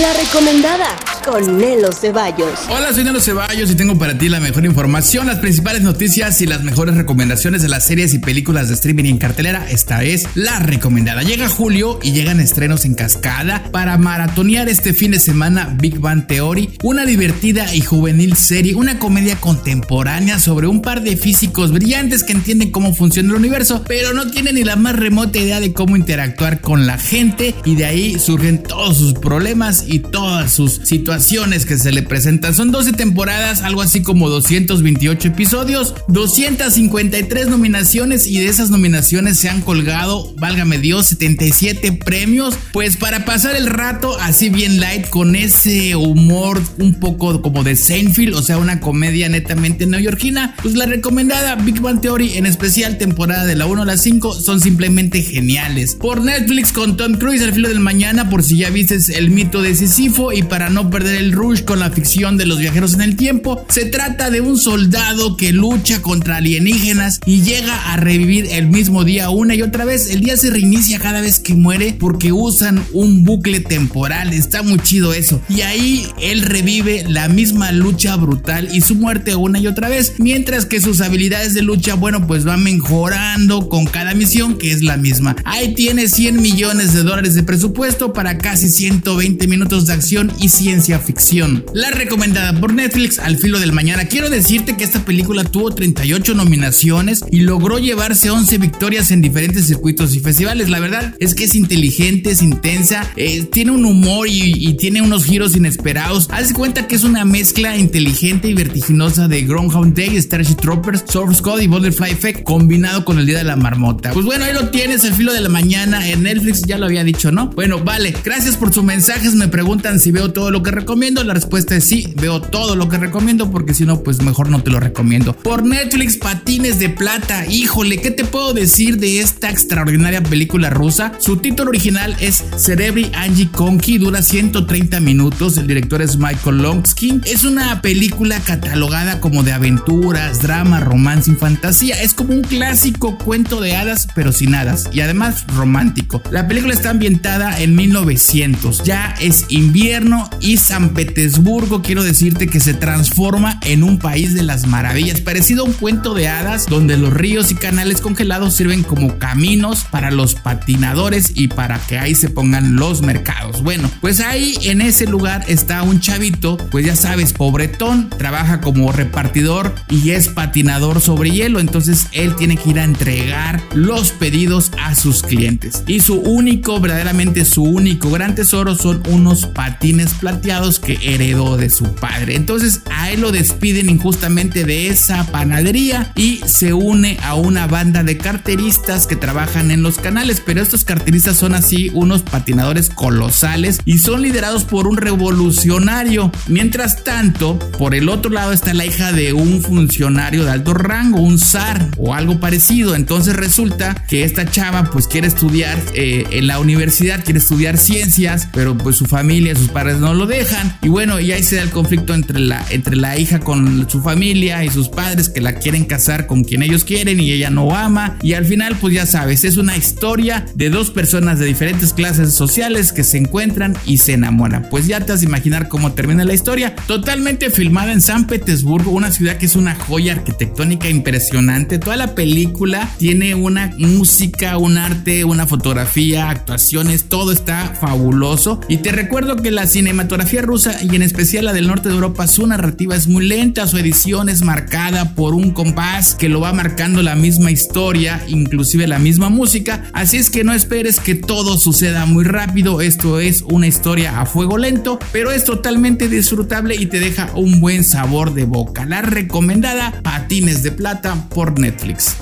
La recomendada con Nelo Ceballos. Hola, soy Nelo Ceballos y tengo para ti la mejor información, las principales noticias y las mejores recomendaciones de las series y películas de streaming en cartelera. Esta es la recomendada. Llega julio y llegan estrenos en cascada para maratonear este fin de semana Big Bang Theory, una divertida y juvenil serie, una comedia contemporánea sobre un par de físicos brillantes que entienden cómo funciona el universo, pero no tienen ni la más remota idea de cómo interactuar con la gente y de ahí surgen todos sus problemas y todas sus situaciones que se le presentan. Son 12 temporadas, algo así como 228 episodios, 253 nominaciones y de esas nominaciones se han colgado, válgame Dios, 77 premios. Pues para pasar el rato así bien light con ese humor un poco como de Seinfeld, o sea, una comedia netamente neoyorquina, pues la recomendada Big Bang Theory, en especial temporada de la 1 a la 5, son simplemente geniales. Por Netflix con Tom Cruise al filo del mañana, por si ya viste el mito de Sísifo y para no perder el rush con la ficción de los viajeros en el tiempo. Se trata de un soldado que lucha contra alienígenas y llega a revivir el mismo día una y otra vez. El día se reinicia cada vez que muere porque usan un bucle temporal. Está muy chido eso. Y ahí él revive la misma lucha brutal y su muerte una y otra vez. Mientras que sus habilidades de lucha, bueno, pues van mejorando con cada misión que es la misma. Ahí tiene 100 millones de dólares de presupuesto para casi 120 minutos de acción y ciencia ficción. La recomendada por Netflix al filo del mañana. Quiero decirte que esta película tuvo 38 nominaciones y logró llevarse 11 victorias en diferentes circuitos y festivales. La verdad es que es inteligente, es intensa, eh, tiene un humor y, tiene unos giros inesperados. Haz cuenta que es una mezcla inteligente y vertiginosa de Groundhog Day, Starship Troopers, Source Code y Butterfly Effect combinado con el Día de la Marmota. Pues bueno, ahí lo tienes, el filo de la mañana en Netflix, ya lo había dicho, ¿no? Bueno, vale, gracias por sus mensajes, me preguntan si veo todo lo que recomiendo? La respuesta es sí, veo todo lo que recomiendo porque si no, pues mejor no te lo recomiendo. Por Netflix, Patines de Plata. Híjole, ¿qué te puedo decir de esta extraordinaria película rusa? Su título original es Cerebri Angie Konki, dura 130 minutos. El director es Michael Longskin. Es una película catalogada como de aventuras, drama, romance y fantasía. Es como un clásico cuento de hadas, pero sin hadas. Y además romántico. La película está ambientada en 1900. Ya es invierno y San Petersburgo quiero decirte que se transforma en un país de las maravillas, parecido a un cuento de hadas donde los ríos y canales congelados sirven como caminos para los patinadores y para que ahí se pongan los mercados. Bueno, pues ahí en ese lugar está un chavito, pues ya sabes, pobretón, trabaja como repartidor y es patinador sobre hielo, entonces él tiene que ir a entregar los pedidos a sus clientes. Y su único, verdaderamente su único gran tesoro son unos patines plateados que heredó de su padre. Entonces a él lo despiden injustamente de esa panadería y se une a una banda de carteristas que trabajan en los canales, pero estos carteristas son así unos patinadores colosales y son liderados por un revolucionario. Mientras tanto, por el otro lado está la hija de un funcionario de alto rango, un zar o algo parecido. Entonces resulta que esta chava pues quiere estudiar eh, en la universidad, quiere estudiar ciencias, pero pues su familia, sus padres no lo dejan y bueno, y ahí se da el conflicto entre la, entre la hija con su familia y sus padres que la quieren casar con quien ellos quieren y ella no ama. Y al final, pues ya sabes, es una historia de dos personas de diferentes clases sociales que se encuentran y se enamoran. Pues ya te vas a imaginar cómo termina la historia. Totalmente filmada en San Petersburgo, una ciudad que es una joya arquitectónica impresionante. Toda la película tiene una música, un arte, una fotografía, actuaciones, todo está fabuloso. Y te recuerdo que la cinematografía rusa y en especial la del norte de Europa, su narrativa es muy lenta, su edición es marcada por un compás que lo va marcando la misma historia, inclusive la misma música, así es que no esperes que todo suceda muy rápido, esto es una historia a fuego lento, pero es totalmente disfrutable y te deja un buen sabor de boca. La recomendada Patines de Plata por Netflix.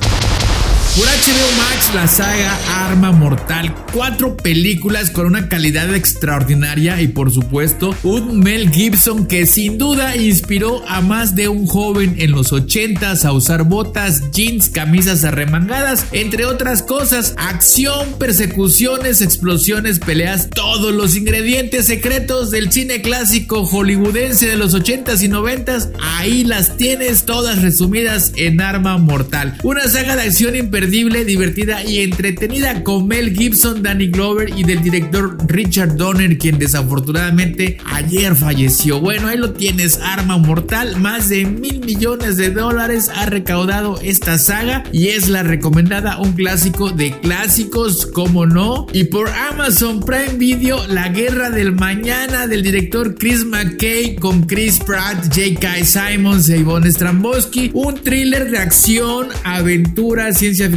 Por HBO Max, la saga Arma Mortal. Cuatro películas con una calidad extraordinaria y por supuesto un Mel Gibson que sin duda inspiró a más de un joven en los 80s a usar botas, jeans, camisas arremangadas, entre otras cosas. Acción, persecuciones, explosiones, peleas, todos los ingredientes secretos del cine clásico hollywoodense de los 80s y 90s. Ahí las tienes todas resumidas en Arma Mortal. Una saga de acción impresionante imperdible, divertida y entretenida con Mel Gibson, Danny Glover y del director Richard Donner, quien desafortunadamente ayer falleció. Bueno, ahí lo tienes, Arma Mortal, más de mil millones de dólares ha recaudado esta saga y es la recomendada, un clásico de clásicos, como no. Y por Amazon Prime Video, La Guerra del Mañana del director Chris McKay con Chris Pratt, J.K. Simons e Yvonne Stramboski, un thriller de acción, aventura, ciencia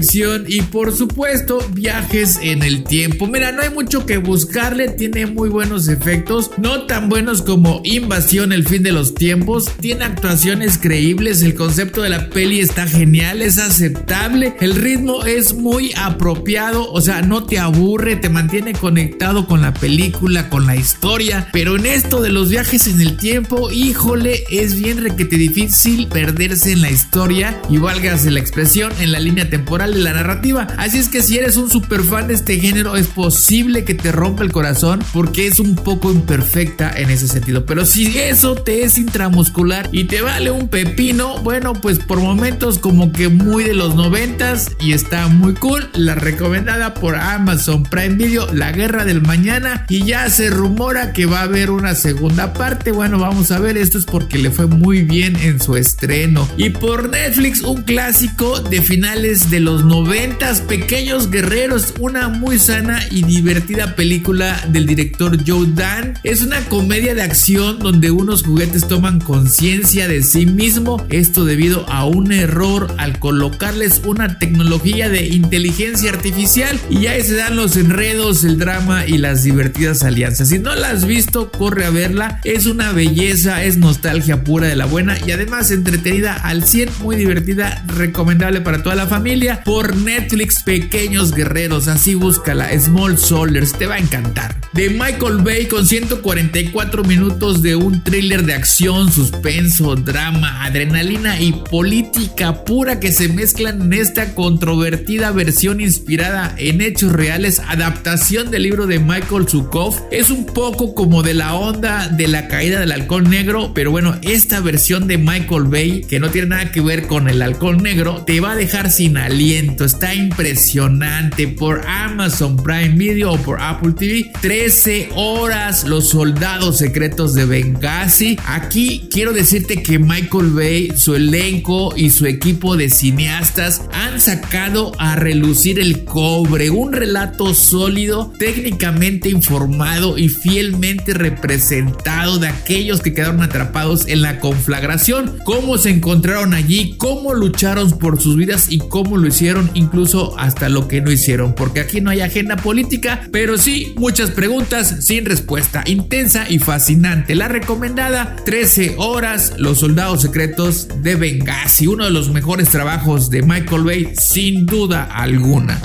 y por supuesto viajes en el tiempo. Mira, no hay mucho que buscarle, tiene muy buenos efectos, no tan buenos como Invasión, el fin de los tiempos, tiene actuaciones creíbles, el concepto de la peli está genial, es aceptable, el ritmo es muy apropiado, o sea, no te aburre, te mantiene conectado con la película, con la historia, pero en esto de los viajes en el tiempo, híjole, es bien requete difícil perderse en la historia y válgase la expresión en la línea temporal de la narrativa. Así es que si eres un super fan de este género, es posible que te rompa el corazón porque es un poco imperfecta en ese sentido. Pero si eso te es intramuscular y te vale un pepino, bueno, pues por momentos como que muy de los noventas y está muy cool. La recomendada por Amazon Prime Video, La Guerra del Mañana. Y ya se rumora que va a haber una segunda parte. Bueno, vamos a ver, esto es porque le fue muy bien en su estreno. Y por Netflix, un clásico de finales de los noventas, Pequeños Guerreros, una muy sana y divertida película del director Joe Dan. Es una comedia de acción donde unos juguetes toman conciencia de sí mismo, esto debido a un error al colocarles una tecnología de inteligencia artificial y ya se dan los enredos, el drama y las divertidas alianzas. Si no la has visto, corre a verla, es una belleza, es nostalgia pura de la buena y además entretenida al 100, muy divertida, recomendable para toda la familia por Netflix Pequeños Guerreros, así búscala, Small Soldiers, te va a encantar. De Michael Bay con 144 minutos de un thriller de acción, suspenso, drama, adrenalina y política pura que se mezclan en esta controvertida versión inspirada en hechos reales, adaptación del libro de Michael Zukov. Es un poco como de la onda de la caída del halcón negro, pero bueno, esta versión de Michael Bay, que no tiene nada que ver con el halcón negro, te va a dejar sin aliento. Está impresionante por Amazon Prime Video o por Apple TV. 13 horas, los soldados secretos de Benghazi. Aquí quiero decirte que Michael Bay, su elenco y su equipo de cineastas han sacado a relucir el cobre. Un relato sólido, técnicamente informado y fielmente representado de aquellos que quedaron atrapados en la conflagración. Cómo se encontraron allí, cómo lucharon por sus vidas y cómo lo hicieron, incluso hasta lo que no hicieron. Porque aquí no hay agenda política, pero sí muchas preguntas sin respuesta. Intensa y fascinante. La recomendada 13 horas, Los Soldados Secretos de Benghazi. Uno de los mejores trabajos de Michael Bay, sin duda alguna.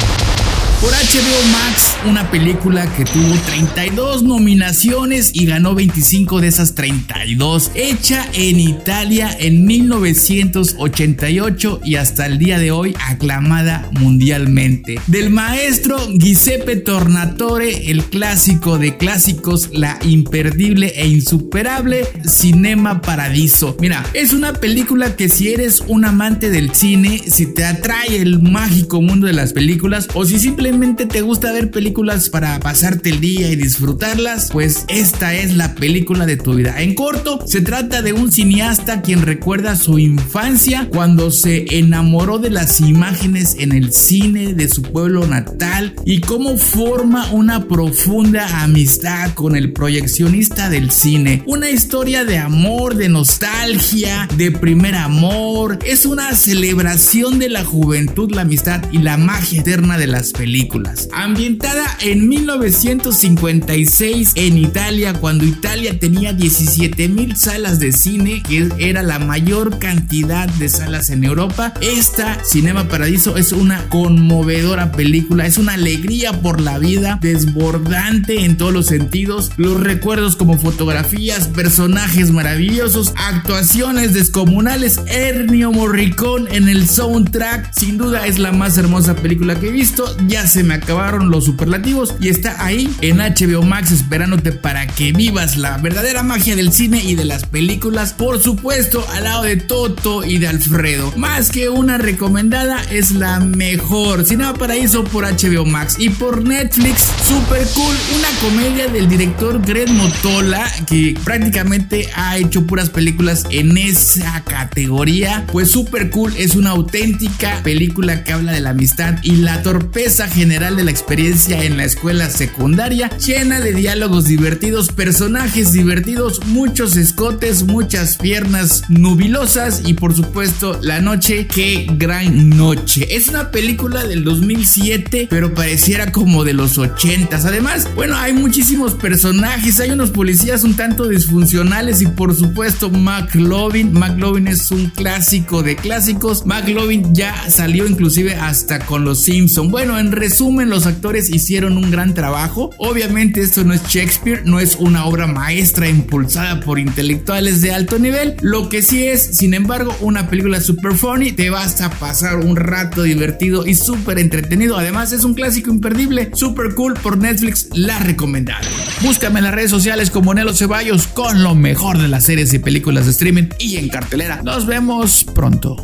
Por HBO Max, una película que tuvo 32 nominaciones y ganó 25 de esas 32, hecha en Italia en 1988 y hasta el día de hoy aclamada mundialmente. Del maestro Giuseppe Tornatore, el clásico de clásicos, la imperdible e insuperable Cinema Paradiso. Mira, es una película que si eres un amante del cine, si te atrae el mágico mundo de las películas o si simplemente te gusta ver películas para pasarte el día y disfrutarlas, pues esta es la película de tu vida. En corto, se trata de un cineasta quien recuerda su infancia cuando se enamoró de las imágenes en el cine de su pueblo natal y cómo forma una profunda amistad con el proyeccionista del cine. Una historia de amor, de nostalgia, de primer amor. Es una celebración de la juventud, la amistad y la magia eterna de las películas. Ambientada en 1956 en Italia, cuando Italia tenía 17 mil salas de cine, que era la mayor cantidad de salas en Europa, esta Cinema Paradiso es una conmovedora película, es una alegría por la vida, desbordante en todos los sentidos, los recuerdos como fotografías, personajes maravillosos, actuaciones descomunales, Ernio Morricone en el soundtrack, sin duda es la más hermosa película que he visto, ya se me acabaron los superlativos y está ahí en HBO Max esperándote para que vivas la verdadera magia del cine y de las películas, por supuesto al lado de Toto y de Alfredo. Más que una recomendada es la mejor. Cinema Paraíso por HBO Max y por Netflix, super cool, una comedia del director Greg Motola que prácticamente ha hecho puras películas en esa categoría. Pues super cool, es una auténtica película que habla de la amistad y la torpeza general de la experiencia en la escuela secundaria, llena de diálogos divertidos, personajes divertidos, muchos escotes, muchas piernas nubilosas y por supuesto la noche, qué gran noche. Es una película del 2007, pero pareciera como de los 80. Además, bueno, hay muchísimos personajes, hay unos policías un tanto disfuncionales y por supuesto McLovin. McLovin es un clásico de clásicos. McLovin ya salió inclusive hasta con los Simpson. Bueno, en resumen, los actores hicieron un gran trabajo. Obviamente esto no es Shakespeare, no es una obra maestra impulsada por intelectuales de alto nivel. Lo que sí es, sin embargo, una película super funny. Te vas a pasar un rato divertido y súper entretenido. Además es un clásico imperdible, super cool por Netflix, la recomendada. Búscame en las redes sociales como Nelo Ceballos con lo mejor de las series y películas de streaming y en cartelera. Nos vemos pronto.